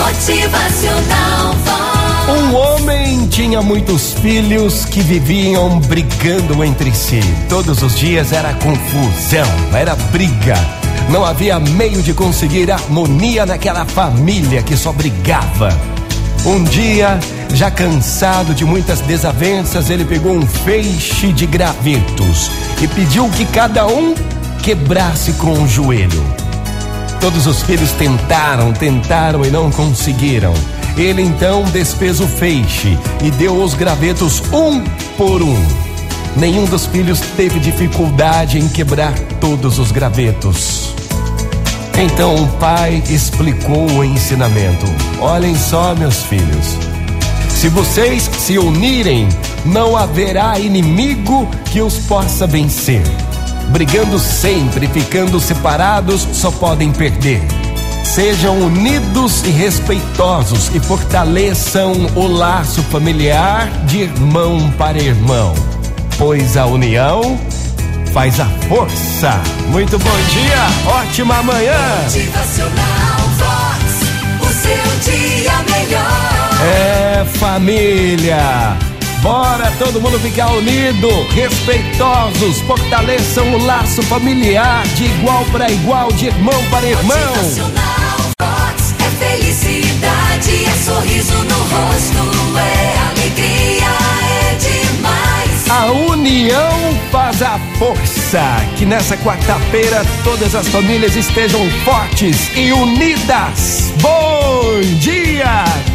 Motivacional. Um homem tinha muitos filhos que viviam brigando entre si. Todos os dias era confusão, era briga. Não havia meio de conseguir harmonia naquela família que só brigava. Um dia, já cansado de muitas desavenças, ele pegou um feixe de gravetos e pediu que cada um quebrasse com o joelho. Todos os filhos tentaram, tentaram e não conseguiram. Ele então desfez o feixe e deu os gravetos um por um. Nenhum dos filhos teve dificuldade em quebrar todos os gravetos. Então o pai explicou o ensinamento. Olhem só, meus filhos. Se vocês se unirem, não haverá inimigo que os possa vencer. Brigando sempre, ficando separados, só podem perder. Sejam unidos e respeitosos e fortaleçam o laço familiar de irmão para irmão, pois a união faz a força. Muito bom dia, ótima manhã. Vox. O seu dia melhor. É família. Bora todo mundo ficar unido, respeitosos, fortaleçam o laço familiar de igual para igual, de irmão para irmão. Vox. É felicidade, é sorriso no rosto, é alegria, é demais. A união faz a força. Que nessa quarta-feira todas as famílias estejam fortes e unidas. Bom dia!